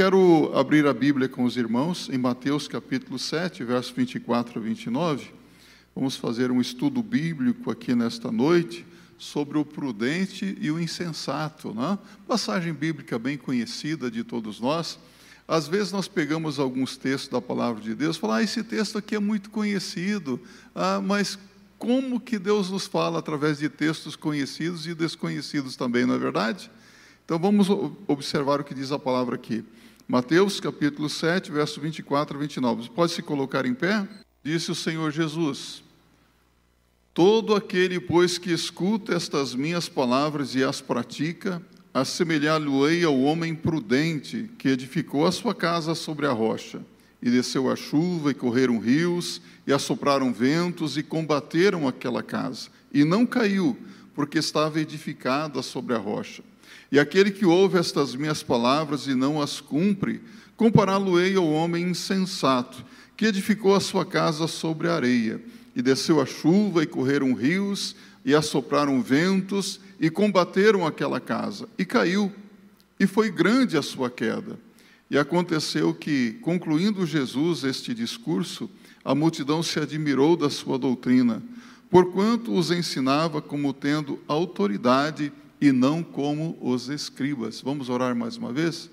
quero abrir a Bíblia com os irmãos em Mateus capítulo 7, verso 24 a 29. Vamos fazer um estudo bíblico aqui nesta noite sobre o prudente e o insensato. Né? Passagem bíblica bem conhecida de todos nós. Às vezes nós pegamos alguns textos da palavra de Deus falamos, ah, esse texto aqui é muito conhecido, ah, mas como que Deus nos fala através de textos conhecidos e desconhecidos também, não é verdade? Então vamos observar o que diz a palavra aqui. Mateus capítulo 7, verso 24 a 29. Pode se colocar em pé? Disse o Senhor Jesus: Todo aquele, pois, que escuta estas minhas palavras e as pratica, assemelhar-lo-ei ao homem prudente que edificou a sua casa sobre a rocha. E desceu a chuva, e correram rios, e assopraram ventos, e combateram aquela casa. E não caiu, porque estava edificada sobre a rocha. E aquele que ouve estas minhas palavras e não as cumpre, compará-lo-ei ao homem insensato, que edificou a sua casa sobre a areia e desceu a chuva, e correram rios, e assopraram ventos, e combateram aquela casa, e caiu, e foi grande a sua queda. E aconteceu que, concluindo Jesus este discurso, a multidão se admirou da sua doutrina, porquanto os ensinava como tendo autoridade e não como os escribas. Vamos orar mais uma vez?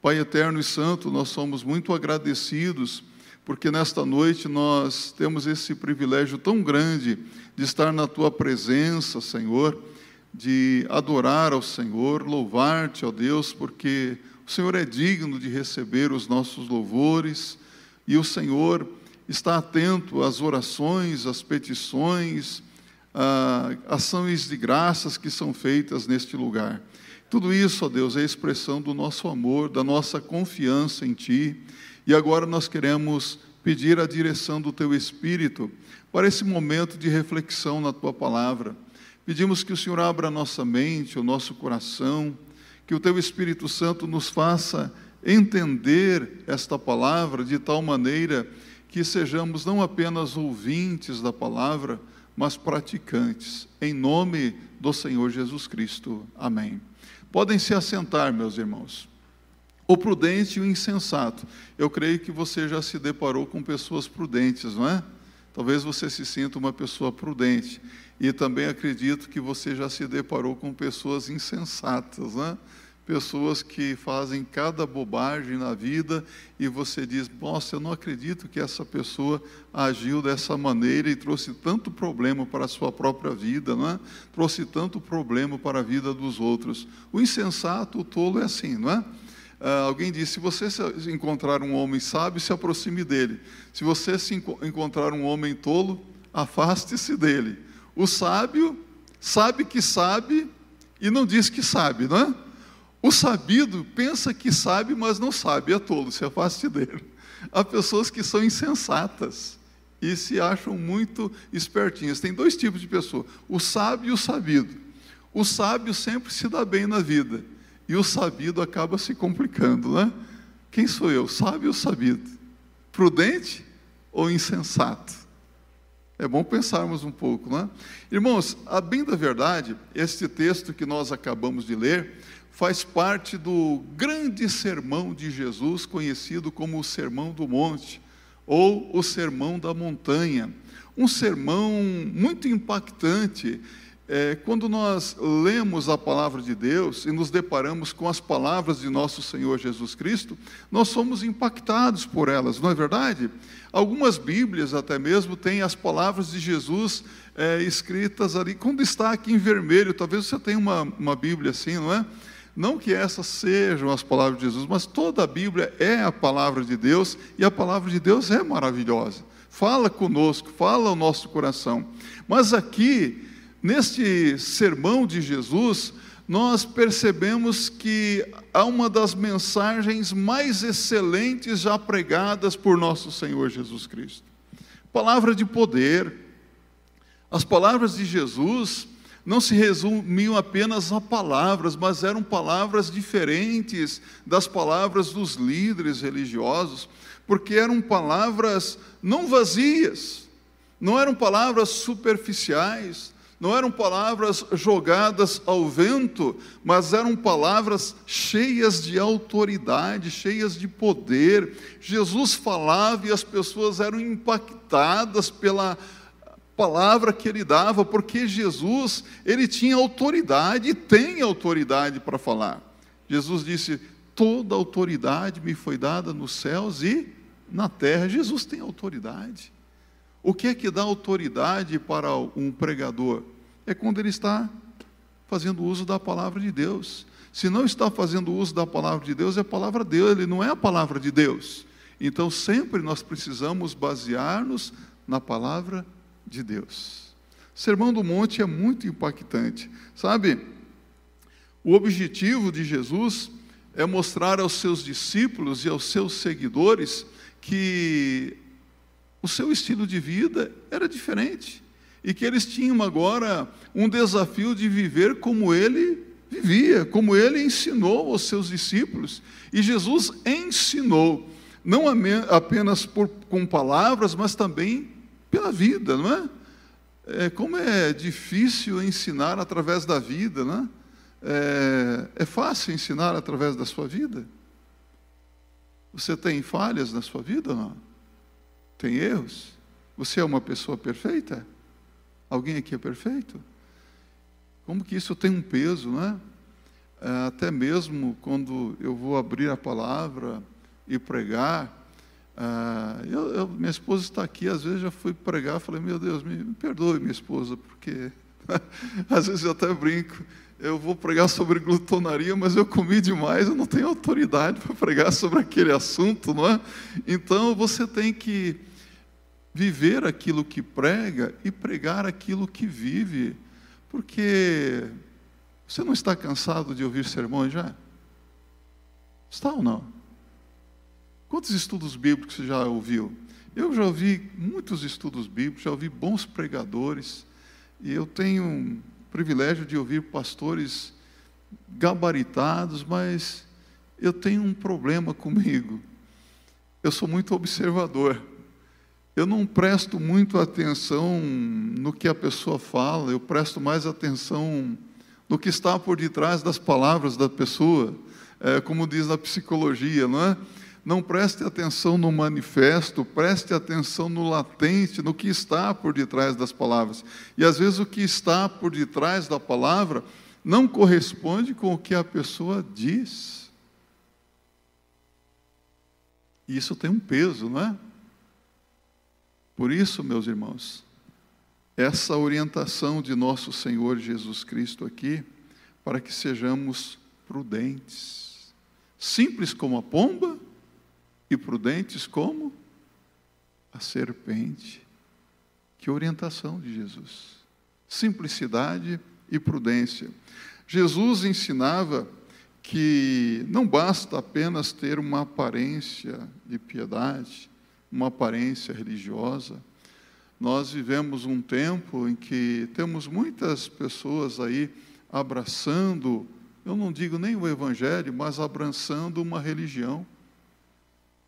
Pai eterno e santo, nós somos muito agradecidos porque nesta noite nós temos esse privilégio tão grande de estar na tua presença, Senhor, de adorar ao Senhor, louvar-te, ó Deus, porque o Senhor é digno de receber os nossos louvores e o Senhor está atento às orações, às petições, às ações de graças que são feitas neste lugar. Tudo isso, ó Deus, é expressão do nosso amor, da nossa confiança em Ti e agora nós queremos pedir a direção do Teu Espírito para esse momento de reflexão na Tua palavra. Pedimos que o Senhor abra a nossa mente, o nosso coração, que o Teu Espírito Santo nos faça entender esta palavra de tal maneira que sejamos não apenas ouvintes da palavra, mas praticantes. Em nome do Senhor Jesus Cristo. Amém. Podem se assentar, meus irmãos. O prudente e o insensato. Eu creio que você já se deparou com pessoas prudentes, não é? Talvez você se sinta uma pessoa prudente. E também acredito que você já se deparou com pessoas insensatas, né? Pessoas que fazem cada bobagem na vida e você diz: Nossa, eu não acredito que essa pessoa agiu dessa maneira e trouxe tanto problema para a sua própria vida, não é? Trouxe tanto problema para a vida dos outros. O insensato, o tolo é assim, não é? Uh, alguém disse: se você encontrar um homem sábio, se aproxime dele. Se você se enco encontrar um homem tolo, afaste-se dele. O sábio sabe que sabe e não diz que sabe, não é? O sabido pensa que sabe, mas não sabe, é tolo, se afaste dele. Há pessoas que são insensatas e se acham muito espertinhas. Tem dois tipos de pessoa: o sábio e o sabido. O sábio sempre se dá bem na vida e o sabido acaba se complicando, né? Quem sou eu, sábio ou sabido? Prudente ou insensato? É bom pensarmos um pouco, né? Irmãos, a bem da verdade, este texto que nós acabamos de ler faz parte do grande sermão de Jesus, conhecido como o Sermão do Monte ou o Sermão da Montanha. Um sermão muito impactante é, quando nós lemos a palavra de Deus e nos deparamos com as palavras de nosso Senhor Jesus Cristo, nós somos impactados por elas, não é verdade? Algumas Bíblias, até mesmo, têm as palavras de Jesus é, escritas ali com destaque em vermelho. Talvez você tenha uma, uma Bíblia assim, não é? Não que essas sejam as palavras de Jesus, mas toda a Bíblia é a palavra de Deus e a palavra de Deus é maravilhosa. Fala conosco, fala ao nosso coração. Mas aqui, Neste sermão de Jesus, nós percebemos que há uma das mensagens mais excelentes já pregadas por nosso Senhor Jesus Cristo. Palavra de poder. As palavras de Jesus não se resumiam apenas a palavras, mas eram palavras diferentes das palavras dos líderes religiosos, porque eram palavras não vazias, não eram palavras superficiais, não eram palavras jogadas ao vento, mas eram palavras cheias de autoridade, cheias de poder. Jesus falava e as pessoas eram impactadas pela palavra que ele dava, porque Jesus, ele tinha autoridade e tem autoridade para falar. Jesus disse: "Toda autoridade me foi dada nos céus e na terra". Jesus tem autoridade. O que é que dá autoridade para um pregador? É quando ele está fazendo uso da palavra de Deus. Se não está fazendo uso da palavra de Deus, é a palavra dele, não é a palavra de Deus. Então, sempre nós precisamos basear-nos na palavra de Deus. O Sermão do Monte é muito impactante. Sabe, o objetivo de Jesus é mostrar aos seus discípulos e aos seus seguidores que o seu estilo de vida era diferente e que eles tinham agora um desafio de viver como ele vivia, como ele ensinou aos seus discípulos. E Jesus ensinou, não apenas por, com palavras, mas também pela vida, não é? é como é difícil ensinar através da vida, não é? é? É fácil ensinar através da sua vida? Você tem falhas na sua vida? Não? Tem erros? Você é uma pessoa perfeita? Alguém aqui é perfeito? Como que isso tem um peso, né? Até mesmo quando eu vou abrir a palavra e pregar, é, eu, eu, minha esposa está aqui, às vezes já fui pregar, falei, meu Deus, me, me perdoe minha esposa, porque às vezes eu até brinco, eu vou pregar sobre glutonaria, mas eu comi demais, eu não tenho autoridade para pregar sobre aquele assunto, não é? Então você tem que viver aquilo que prega e pregar aquilo que vive, porque você não está cansado de ouvir sermões já? Está ou não? Quantos estudos bíblicos você já ouviu? Eu já ouvi muitos estudos bíblicos, já ouvi bons pregadores, e eu tenho um privilégio de ouvir pastores gabaritados, mas eu tenho um problema comigo. Eu sou muito observador eu não presto muito atenção no que a pessoa fala, eu presto mais atenção no que está por detrás das palavras da pessoa, é, como diz na psicologia, não é? Não preste atenção no manifesto, preste atenção no latente, no que está por detrás das palavras. E às vezes o que está por detrás da palavra não corresponde com o que a pessoa diz. E isso tem um peso, não é? Por isso, meus irmãos, essa orientação de nosso Senhor Jesus Cristo aqui, para que sejamos prudentes, simples como a pomba e prudentes como a serpente. Que orientação de Jesus! Simplicidade e prudência. Jesus ensinava que não basta apenas ter uma aparência de piedade, uma aparência religiosa. Nós vivemos um tempo em que temos muitas pessoas aí abraçando, eu não digo nem o evangelho, mas abraçando uma religião,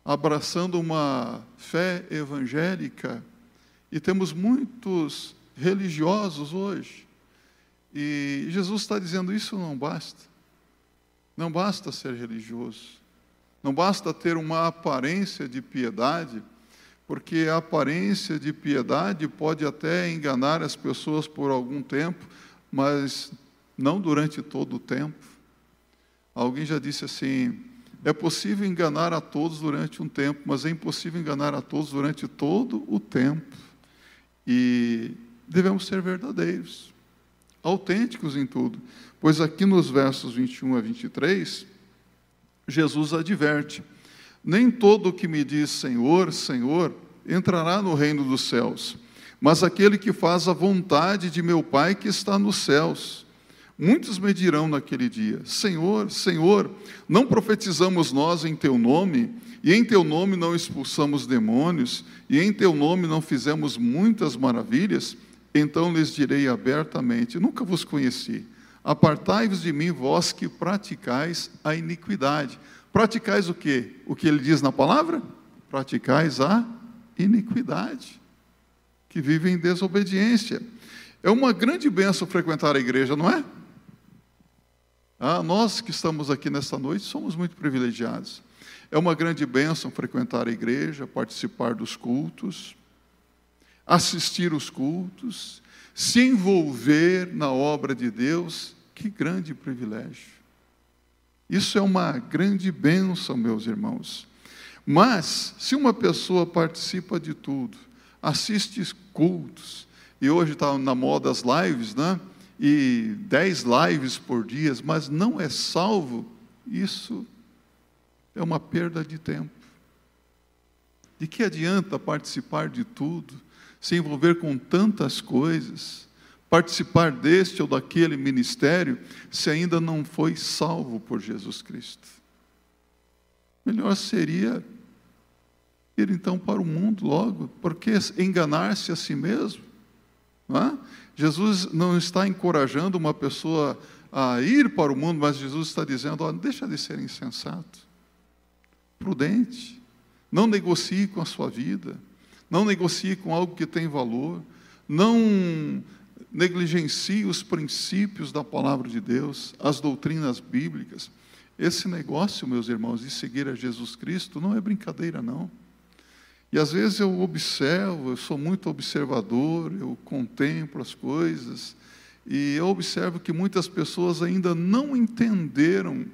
abraçando uma fé evangélica. E temos muitos religiosos hoje. E Jesus está dizendo: isso não basta. Não basta ser religioso. Não basta ter uma aparência de piedade porque a aparência de piedade pode até enganar as pessoas por algum tempo, mas não durante todo o tempo. Alguém já disse assim: é possível enganar a todos durante um tempo, mas é impossível enganar a todos durante todo o tempo. E devemos ser verdadeiros, autênticos em tudo, pois aqui nos versos 21 a 23, Jesus adverte nem todo o que me diz Senhor, Senhor, entrará no reino dos céus, mas aquele que faz a vontade de meu Pai que está nos céus. Muitos me dirão naquele dia: Senhor, Senhor, não profetizamos nós em teu nome, e em teu nome não expulsamos demônios, e em teu nome não fizemos muitas maravilhas? Então lhes direi abertamente: Nunca vos conheci. Apartai-vos de mim, vós que praticais a iniquidade. Praticais o que? O que ele diz na palavra? Praticais a iniquidade, que vive em desobediência. É uma grande bênção frequentar a igreja, não é? Ah, nós que estamos aqui nesta noite somos muito privilegiados. É uma grande bênção frequentar a igreja, participar dos cultos, assistir os cultos, se envolver na obra de Deus. Que grande privilégio. Isso é uma grande bênção, meus irmãos. Mas, se uma pessoa participa de tudo, assiste cultos, e hoje está na moda as lives, né? E dez lives por dia, mas não é salvo, isso é uma perda de tempo. De que adianta participar de tudo, se envolver com tantas coisas, participar deste ou daquele ministério, se ainda não foi salvo por Jesus Cristo? Melhor seria ir então para o mundo logo, porque enganar-se a si mesmo. Não é? Jesus não está encorajando uma pessoa a ir para o mundo, mas Jesus está dizendo: deixa de ser insensato prudente. Não negocie com a sua vida. Não negocie com algo que tem valor. Não negligencie os princípios da palavra de Deus, as doutrinas bíblicas. Esse negócio, meus irmãos, de seguir a Jesus Cristo não é brincadeira, não. E às vezes eu observo, eu sou muito observador, eu contemplo as coisas, e eu observo que muitas pessoas ainda não entenderam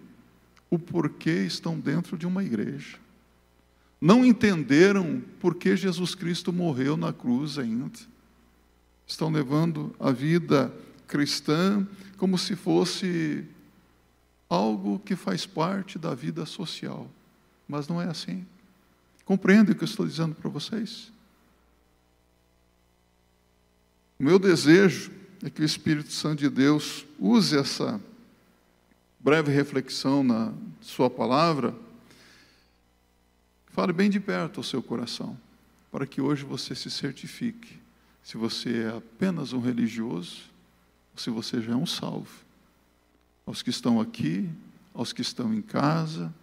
o porquê estão dentro de uma igreja. Não entenderam por que Jesus Cristo morreu na cruz ainda. Estão levando a vida cristã como se fosse algo que faz parte da vida social. Mas não é assim. Compreende o que eu estou dizendo para vocês? O meu desejo é que o Espírito Santo de Deus use essa breve reflexão na Sua palavra, fale bem de perto ao seu coração, para que hoje você se certifique se você é apenas um religioso ou se você já é um salvo. Aos que estão aqui, aos que estão em casa,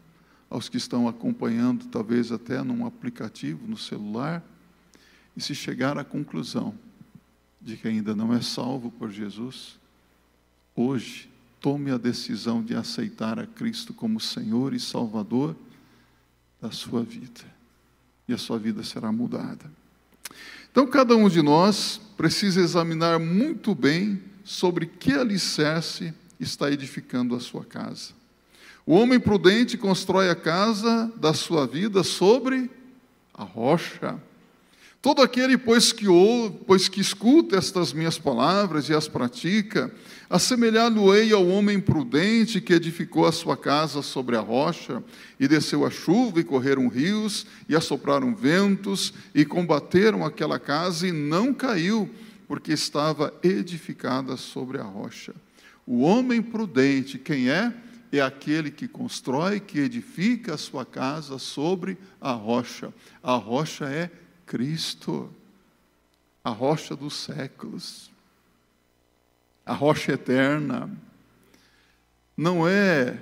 aos que estão acompanhando, talvez até num aplicativo no celular, e se chegar à conclusão de que ainda não é salvo por Jesus, hoje tome a decisão de aceitar a Cristo como Senhor e Salvador da sua vida. E a sua vida será mudada. Então, cada um de nós precisa examinar muito bem sobre que alicerce está edificando a sua casa. O homem prudente constrói a casa da sua vida sobre a rocha. Todo aquele, pois que, ouve, pois que escuta estas minhas palavras e as pratica, assemelhá-lo-ei ao homem prudente que edificou a sua casa sobre a rocha, e desceu a chuva, e correram rios, e assopraram ventos, e combateram aquela casa, e não caiu, porque estava edificada sobre a rocha. O homem prudente, quem é? É aquele que constrói, que edifica a sua casa sobre a rocha. A rocha é Cristo, a rocha dos séculos, a rocha eterna. Não é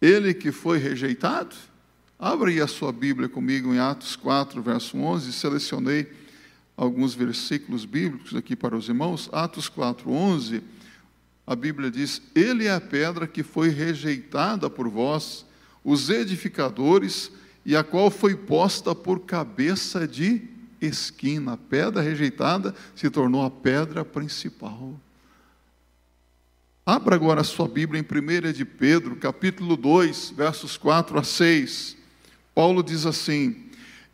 ele que foi rejeitado? Abra aí a sua Bíblia comigo em Atos 4, verso 11. Selecionei alguns versículos bíblicos aqui para os irmãos. Atos 4, 11. A Bíblia diz: Ele é a pedra que foi rejeitada por vós, os edificadores, e a qual foi posta por cabeça de esquina. A pedra rejeitada se tornou a pedra principal. Abra agora a sua Bíblia em 1 de Pedro, capítulo 2, versos 4 a 6. Paulo diz assim: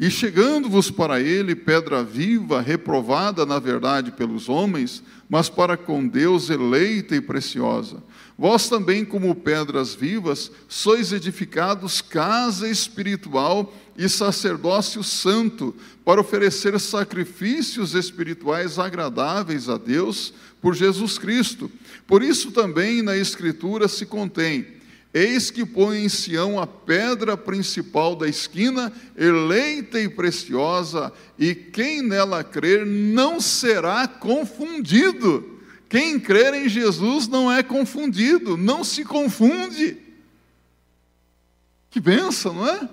E chegando-vos para ele, pedra viva, reprovada na verdade pelos homens, mas para com Deus eleita e preciosa Vós também, como pedras vivas, sois edificados casa espiritual e sacerdócio santo, para oferecer sacrifícios espirituais agradáveis a Deus por Jesus Cristo. Por isso também na Escritura se contém: Eis que põe em Sião a pedra principal da esquina, eleita e preciosa, e quem nela crer não será confundido. Quem crer em Jesus não é confundido, não se confunde. Que benção, não é?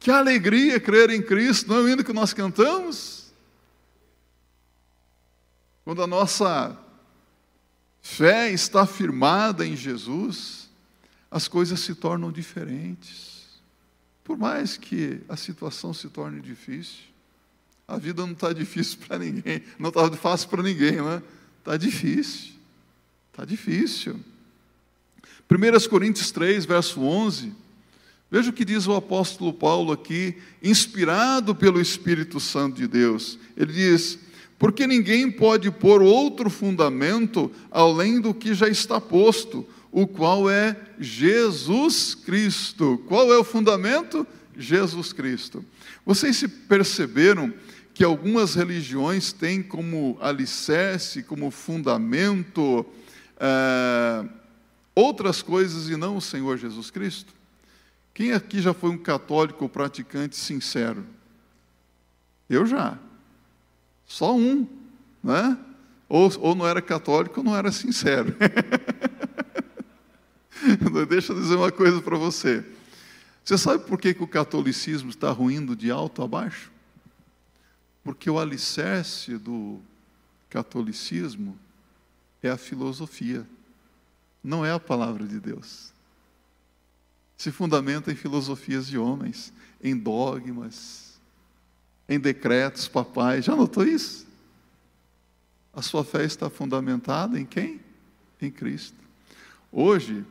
Que alegria crer em Cristo, não é o hino que nós cantamos? quando a nossa fé está firmada em Jesus, as coisas se tornam diferentes. Por mais que a situação se torne difícil, a vida não está difícil para ninguém, não está fácil para ninguém, né? Está difícil, está difícil. 1 Coríntios 3, verso 11, veja o que diz o apóstolo Paulo aqui, inspirado pelo Espírito Santo de Deus. Ele diz: Porque ninguém pode pôr outro fundamento além do que já está posto, o qual é Jesus Cristo. Qual é o fundamento? Jesus Cristo. Vocês se perceberam que algumas religiões têm como alicerce, como fundamento, é, outras coisas e não o Senhor Jesus Cristo? Quem aqui já foi um católico praticante sincero? Eu já. Só um, né? Ou, ou não era católico ou não era sincero. Deixa eu dizer uma coisa para você. Você sabe por que, que o catolicismo está ruindo de alto a baixo? Porque o alicerce do catolicismo é a filosofia, não é a palavra de Deus. Se fundamenta em filosofias de homens, em dogmas, em decretos papais. Já notou isso? A sua fé está fundamentada em quem? Em Cristo. Hoje,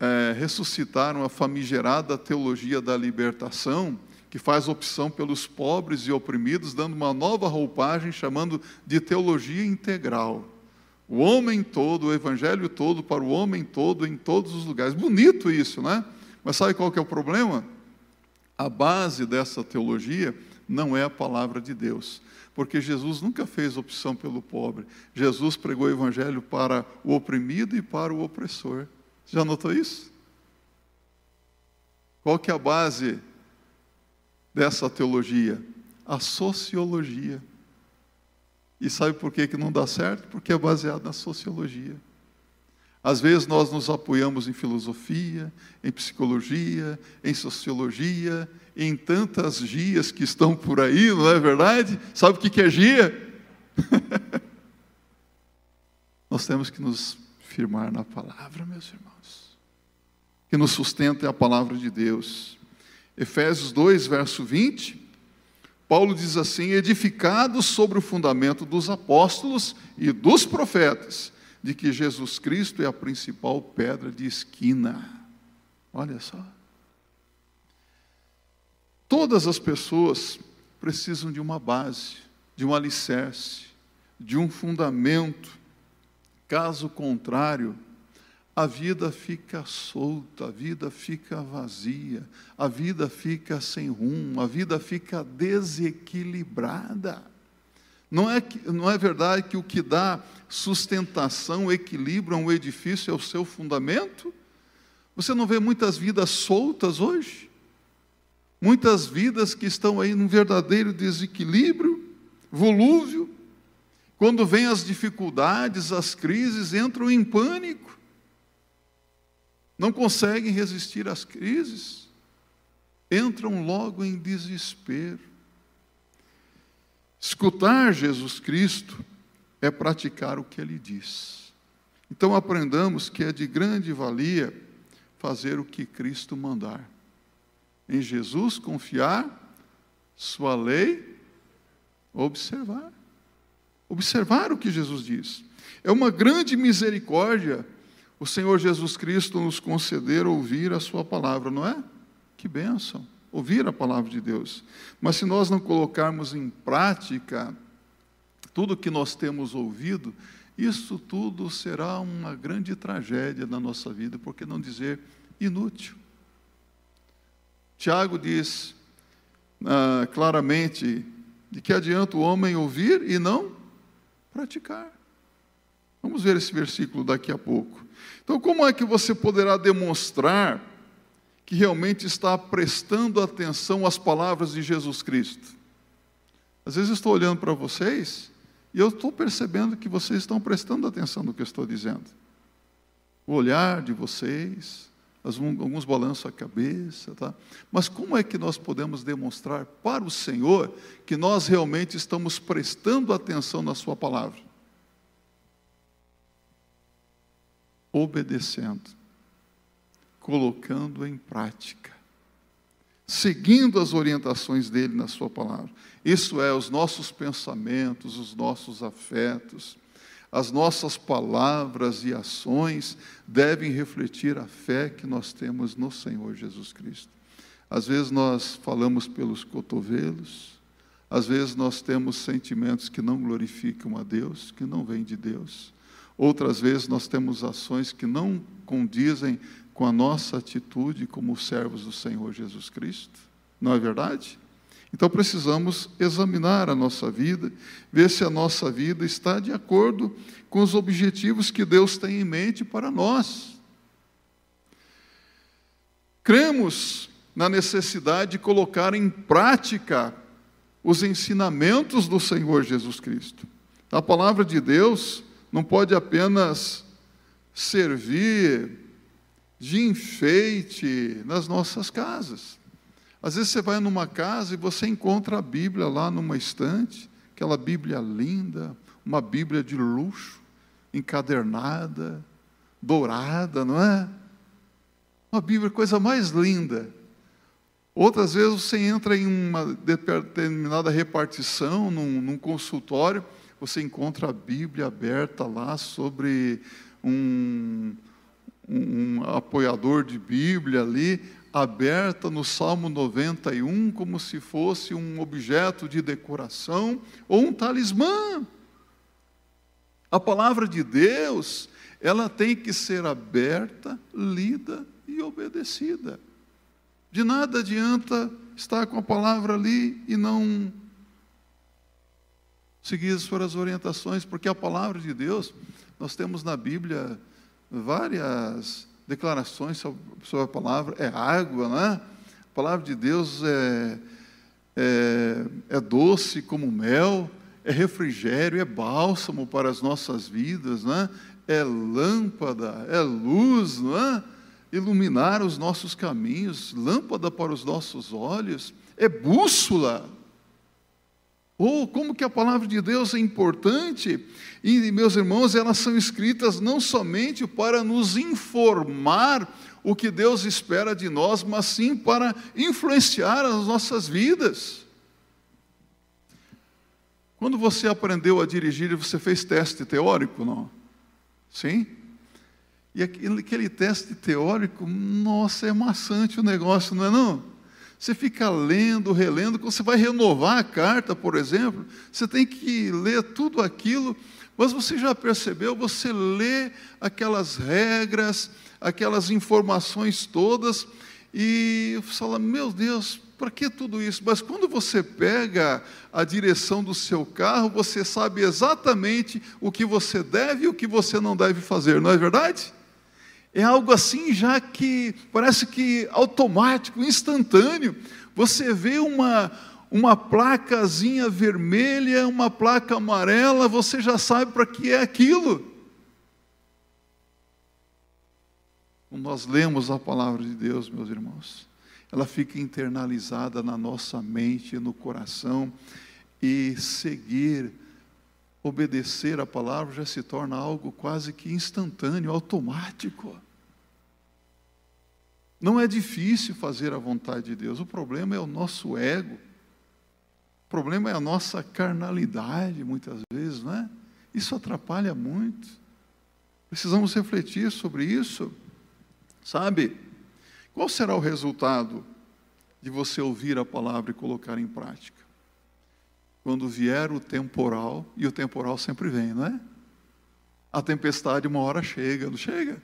é, ressuscitaram a famigerada teologia da libertação, que faz opção pelos pobres e oprimidos, dando uma nova roupagem, chamando de teologia integral. O homem todo, o evangelho todo para o homem todo em todos os lugares. Bonito isso, né? Mas sabe qual que é o problema? A base dessa teologia não é a palavra de Deus, porque Jesus nunca fez opção pelo pobre. Jesus pregou o evangelho para o oprimido e para o opressor. Já notou isso? Qual que é a base dessa teologia? A sociologia. E sabe por que, que não dá certo? Porque é baseado na sociologia. Às vezes nós nos apoiamos em filosofia, em psicologia, em sociologia, em tantas gias que estão por aí, não é verdade? Sabe o que é gia? nós temos que nos firmar na palavra, meus irmãos. Que nos sustenta a palavra de Deus. Efésios 2, verso 20, Paulo diz assim: edificados sobre o fundamento dos apóstolos e dos profetas, de que Jesus Cristo é a principal pedra de esquina. Olha só. Todas as pessoas precisam de uma base, de um alicerce, de um fundamento. Caso contrário, a vida fica solta, a vida fica vazia, a vida fica sem rumo, a vida fica desequilibrada. Não é, não é verdade que o que dá sustentação, equilíbrio a um edifício é o seu fundamento? Você não vê muitas vidas soltas hoje? Muitas vidas que estão aí num verdadeiro desequilíbrio, volúvel. Quando vêm as dificuldades, as crises, entram em pânico não conseguem resistir às crises, entram logo em desespero. Escutar Jesus Cristo é praticar o que ele diz. Então aprendamos que é de grande valia fazer o que Cristo mandar. Em Jesus confiar, sua lei, observar. Observar o que Jesus diz. É uma grande misericórdia o Senhor Jesus Cristo nos conceder ouvir a Sua palavra, não é? Que bênção, ouvir a palavra de Deus. Mas se nós não colocarmos em prática tudo que nós temos ouvido, isso tudo será uma grande tragédia na nossa vida, por que não dizer inútil? Tiago diz ah, claramente: de que adianta o homem ouvir e não praticar? Vamos ver esse versículo daqui a pouco. Então, como é que você poderá demonstrar que realmente está prestando atenção às palavras de Jesus Cristo? Às vezes eu estou olhando para vocês e eu estou percebendo que vocês estão prestando atenção no que eu estou dizendo. O olhar de vocês, alguns balançam a cabeça, tá? mas como é que nós podemos demonstrar para o Senhor que nós realmente estamos prestando atenção na Sua palavra? Obedecendo, colocando em prática, seguindo as orientações dele na Sua palavra. Isso é, os nossos pensamentos, os nossos afetos as nossas palavras e ações devem refletir a fé que nós temos no Senhor Jesus Cristo. Às vezes nós falamos pelos cotovelos, às vezes nós temos sentimentos que não glorificam a Deus, que não vêm de Deus. Outras vezes nós temos ações que não condizem com a nossa atitude como servos do Senhor Jesus Cristo. Não é verdade? Então precisamos examinar a nossa vida, ver se a nossa vida está de acordo com os objetivos que Deus tem em mente para nós. Cremos na necessidade de colocar em prática os ensinamentos do Senhor Jesus Cristo. A palavra de Deus não pode apenas servir de enfeite nas nossas casas. Às vezes você vai numa casa e você encontra a Bíblia lá numa estante, aquela Bíblia linda, uma Bíblia de luxo, encadernada, dourada, não é? Uma Bíblia, coisa mais linda. Outras vezes você entra em uma determinada repartição, num, num consultório, você encontra a Bíblia aberta lá sobre um, um, um apoiador de Bíblia ali, aberta no Salmo 91 como se fosse um objeto de decoração ou um talismã. A palavra de Deus, ela tem que ser aberta, lida e obedecida. De nada adianta estar com a palavra ali e não seguir as suas orientações, porque a palavra de Deus, nós temos na Bíblia várias declarações sobre, a palavra, é água, né? A palavra de Deus é, é, é doce como mel, é refrigério, é bálsamo para as nossas vidas, né? é lâmpada, é luz, não é? iluminar os nossos caminhos, lâmpada para os nossos olhos, é bússola ou oh, como que a palavra de Deus é importante, e meus irmãos, elas são escritas não somente para nos informar o que Deus espera de nós, mas sim para influenciar as nossas vidas. Quando você aprendeu a dirigir, você fez teste teórico, não? Sim? E aquele, aquele teste teórico, nossa, é maçante o negócio, não é não? Você fica lendo, relendo, quando você vai renovar a carta, por exemplo, você tem que ler tudo aquilo, mas você já percebeu, você lê aquelas regras, aquelas informações todas, e fala, meu Deus, para que tudo isso? Mas quando você pega a direção do seu carro, você sabe exatamente o que você deve e o que você não deve fazer, não é verdade? É algo assim já que parece que automático, instantâneo. Você vê uma, uma placazinha vermelha, uma placa amarela, você já sabe para que é aquilo. Quando nós lemos a palavra de Deus, meus irmãos, ela fica internalizada na nossa mente, no coração, e seguir, obedecer a palavra já se torna algo quase que instantâneo, automático. Não é difícil fazer a vontade de Deus, o problema é o nosso ego, o problema é a nossa carnalidade, muitas vezes, não é? Isso atrapalha muito. Precisamos refletir sobre isso, sabe? Qual será o resultado de você ouvir a palavra e colocar em prática? Quando vier o temporal, e o temporal sempre vem, não é? A tempestade uma hora chega, não chega?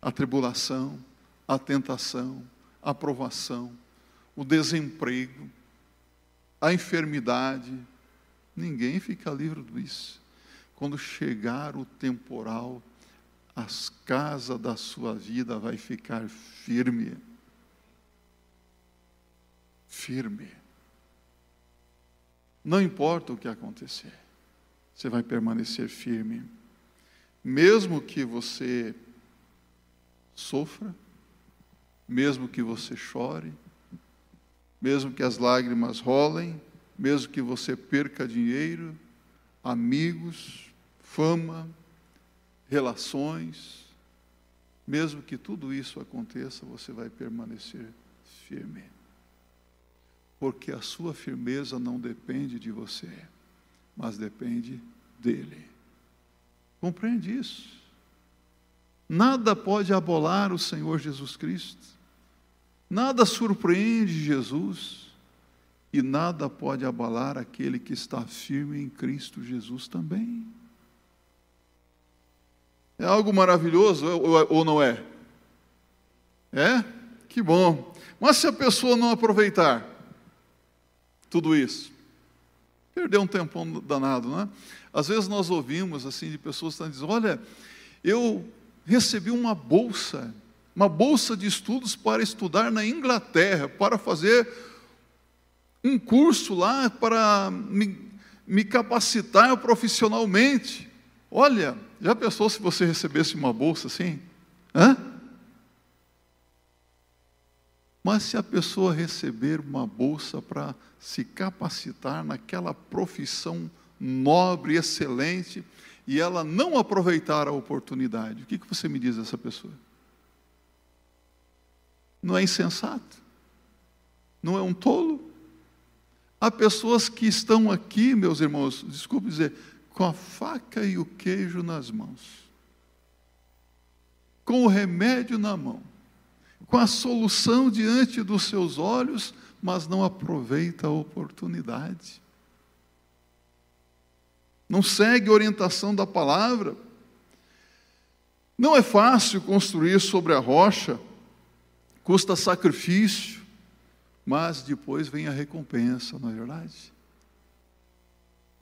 A tribulação, a tentação, a provação, o desemprego, a enfermidade. Ninguém fica livre disso. Quando chegar o temporal, as casas da sua vida vai ficar firme. Firme. Não importa o que acontecer, você vai permanecer firme. Mesmo que você sofra, mesmo que você chore, mesmo que as lágrimas rolem, mesmo que você perca dinheiro, amigos, fama, relações, mesmo que tudo isso aconteça, você vai permanecer firme. Porque a sua firmeza não depende de você, mas depende dele. Compreende isso? Nada pode abolar o Senhor Jesus Cristo, nada surpreende Jesus, e nada pode abalar aquele que está firme em Cristo Jesus também. É algo maravilhoso ou não é? É? Que bom. Mas se a pessoa não aproveitar tudo isso, perdeu um tempão danado, não é? Às vezes nós ouvimos assim de pessoas que estão dizendo: Olha, eu recebi uma bolsa, uma bolsa de estudos para estudar na Inglaterra, para fazer um curso lá, para me, me capacitar profissionalmente. Olha, já pensou se você recebesse uma bolsa assim? Hã? Mas se a pessoa receber uma bolsa para se capacitar naquela profissão nobre, excelente, e ela não aproveitar a oportunidade, o que, que você me diz dessa pessoa? Não é insensato? Não é um tolo? Há pessoas que estão aqui, meus irmãos, desculpe dizer, com a faca e o queijo nas mãos, com o remédio na mão, com a solução diante dos seus olhos, mas não aproveita a oportunidade. Não segue a orientação da palavra. Não é fácil construir sobre a rocha, custa sacrifício, mas depois vem a recompensa, não é verdade?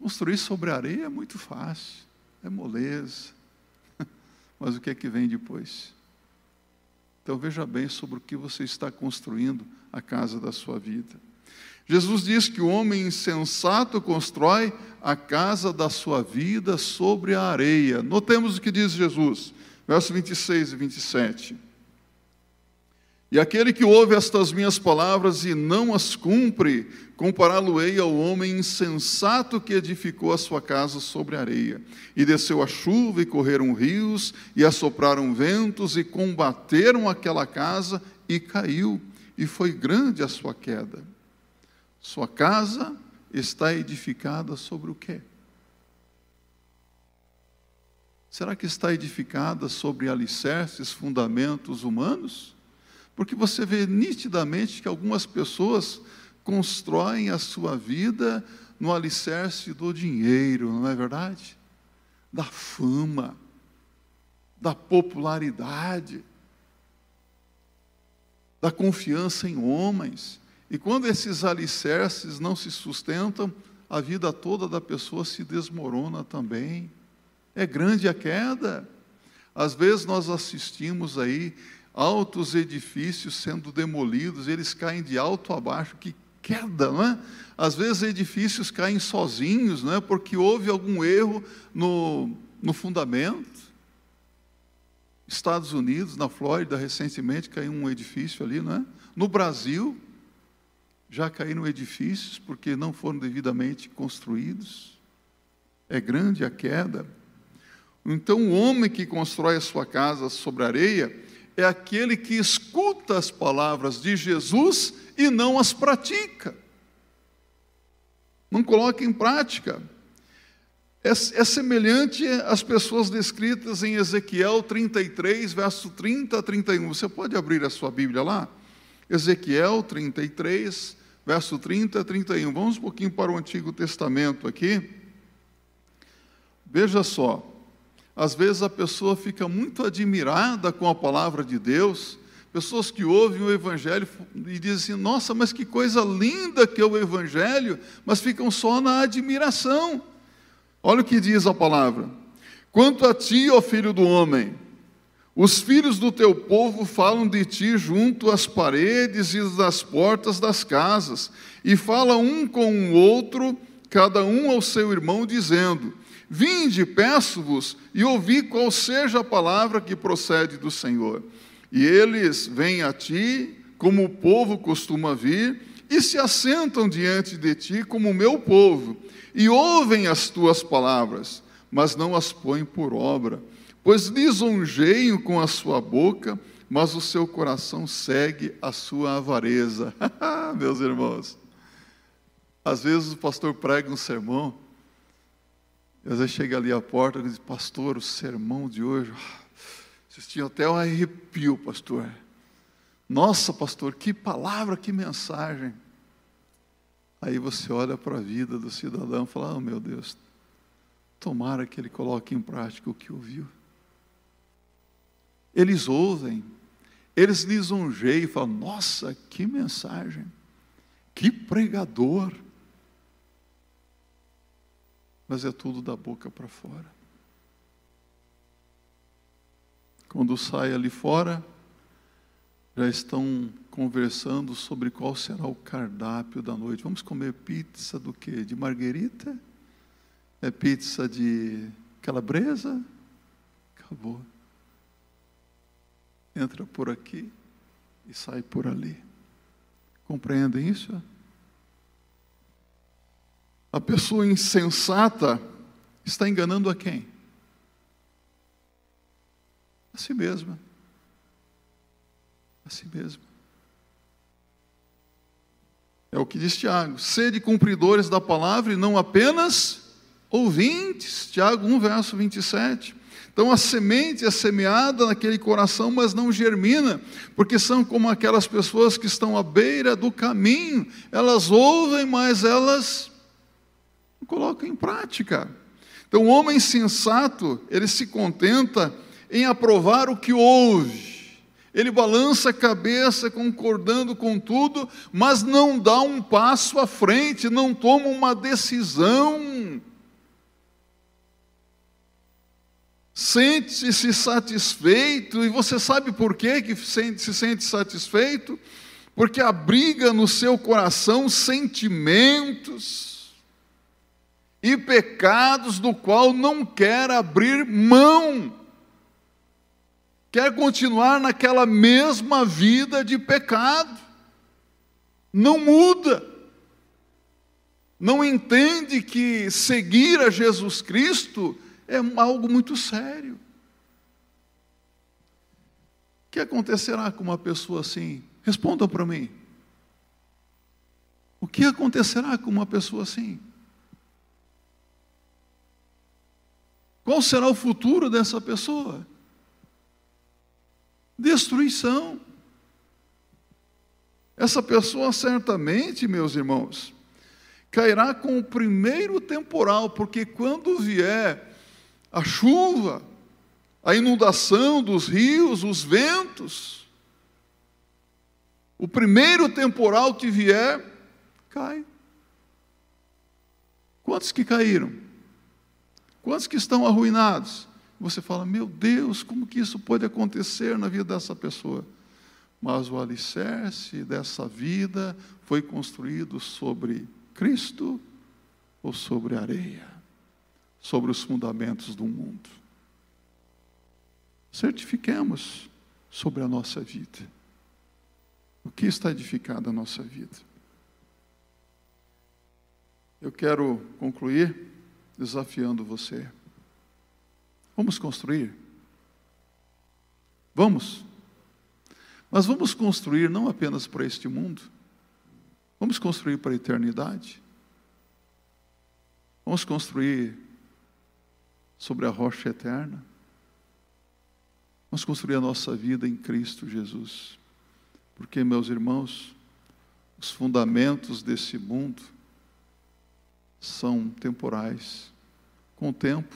Construir sobre areia é muito fácil, é moleza. Mas o que é que vem depois? Então veja bem sobre o que você está construindo a casa da sua vida. Jesus diz que o homem insensato constrói a casa da sua vida sobre a areia. Notemos o que diz Jesus, versos 26 e 27. E aquele que ouve estas minhas palavras e não as cumpre, compará-lo-ei ao homem insensato que edificou a sua casa sobre areia. E desceu a chuva, e correram rios, e assopraram ventos, e combateram aquela casa, e caiu, e foi grande a sua queda. Sua casa está edificada sobre o quê? Será que está edificada sobre alicerces, fundamentos humanos? Porque você vê nitidamente que algumas pessoas constroem a sua vida no alicerce do dinheiro, não é verdade? Da fama, da popularidade, da confiança em homens. E quando esses alicerces não se sustentam, a vida toda da pessoa se desmorona também. É grande a queda. Às vezes nós assistimos aí altos edifícios sendo demolidos, eles caem de alto a baixo, que queda, não é? Às vezes edifícios caem sozinhos, não é? Porque houve algum erro no, no fundamento. Estados Unidos, na Flórida, recentemente caiu um edifício ali, não é? No Brasil, já caíram edifícios porque não foram devidamente construídos. É grande a queda. Então, o homem que constrói a sua casa sobre areia, é aquele que escuta as palavras de Jesus e não as pratica. Não coloca em prática. É, é, semelhante às pessoas descritas em Ezequiel 33, verso 30 a 31. Você pode abrir a sua Bíblia lá? Ezequiel 33, verso 30 a 31. Vamos um pouquinho para o Antigo Testamento aqui. Veja só. Às vezes a pessoa fica muito admirada com a palavra de Deus, pessoas que ouvem o Evangelho e dizem assim: nossa, mas que coisa linda que é o Evangelho, mas ficam só na admiração. Olha o que diz a palavra: quanto a ti, ó filho do homem, os filhos do teu povo falam de ti junto às paredes e das portas das casas, e fala um com o outro, cada um ao seu irmão, dizendo: Vinde, peço-vos, e ouvi qual seja a palavra que procede do Senhor. E eles vêm a ti, como o povo costuma vir, e se assentam diante de ti como o meu povo, e ouvem as tuas palavras. mas não as põe por obra. Pois lisonjeiam com a sua boca, mas o seu coração segue a sua avareza. Meus irmãos, às vezes o pastor prega um sermão, e às vezes chega ali à porta e diz, pastor, o sermão de hoje, vocês tinham até um arrepio, pastor. Nossa, pastor, que palavra, que mensagem. Aí você olha para a vida do cidadão e fala, oh meu Deus, tomara que ele coloque em prática o que ouviu. Eles ouvem, eles lisonjeiam e falam: Nossa, que mensagem, que pregador. Mas é tudo da boca para fora. Quando sai ali fora, já estão conversando sobre qual será o cardápio da noite. Vamos comer pizza do quê? De marguerita? É pizza de calabresa? Acabou entra por aqui e sai por ali. Compreendem isso? A pessoa insensata está enganando a quem? A si mesma. A si mesma. É o que diz Tiago: sede cumpridores da palavra e não apenas ouvintes. Tiago 1, verso 27. Então a semente é semeada naquele coração, mas não germina, porque são como aquelas pessoas que estão à beira do caminho, elas ouvem, mas elas não colocam em prática. Então o homem sensato, ele se contenta em aprovar o que ouve. Ele balança a cabeça concordando com tudo, mas não dá um passo à frente, não toma uma decisão sente-se satisfeito, e você sabe por quê que se sente satisfeito? Porque abriga no seu coração sentimentos e pecados do qual não quer abrir mão, quer continuar naquela mesma vida de pecado, não muda, não entende que seguir a Jesus Cristo é algo muito sério. O que acontecerá com uma pessoa assim? Respondam para mim. O que acontecerá com uma pessoa assim? Qual será o futuro dessa pessoa? Destruição. Essa pessoa certamente, meus irmãos, cairá com o primeiro temporal, porque quando vier a chuva, a inundação dos rios, os ventos. O primeiro temporal que vier, cai. Quantos que caíram? Quantos que estão arruinados? Você fala, meu Deus, como que isso pode acontecer na vida dessa pessoa? Mas o alicerce dessa vida foi construído sobre Cristo ou sobre areia? sobre os fundamentos do mundo. Certifiquemos sobre a nossa vida. O que está edificado a nossa vida? Eu quero concluir desafiando você. Vamos construir? Vamos. Mas vamos construir não apenas para este mundo, vamos construir para a eternidade. Vamos construir sobre a rocha eterna. Vamos construir a nossa vida em Cristo Jesus. Porque, meus irmãos, os fundamentos desse mundo são temporais. Com o tempo,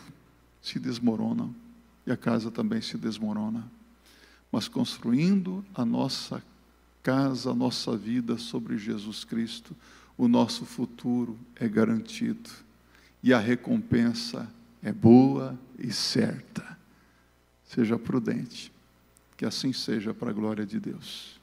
se desmoronam e a casa também se desmorona. Mas construindo a nossa casa, a nossa vida sobre Jesus Cristo, o nosso futuro é garantido e a recompensa é boa e certa. Seja prudente, que assim seja para a glória de Deus.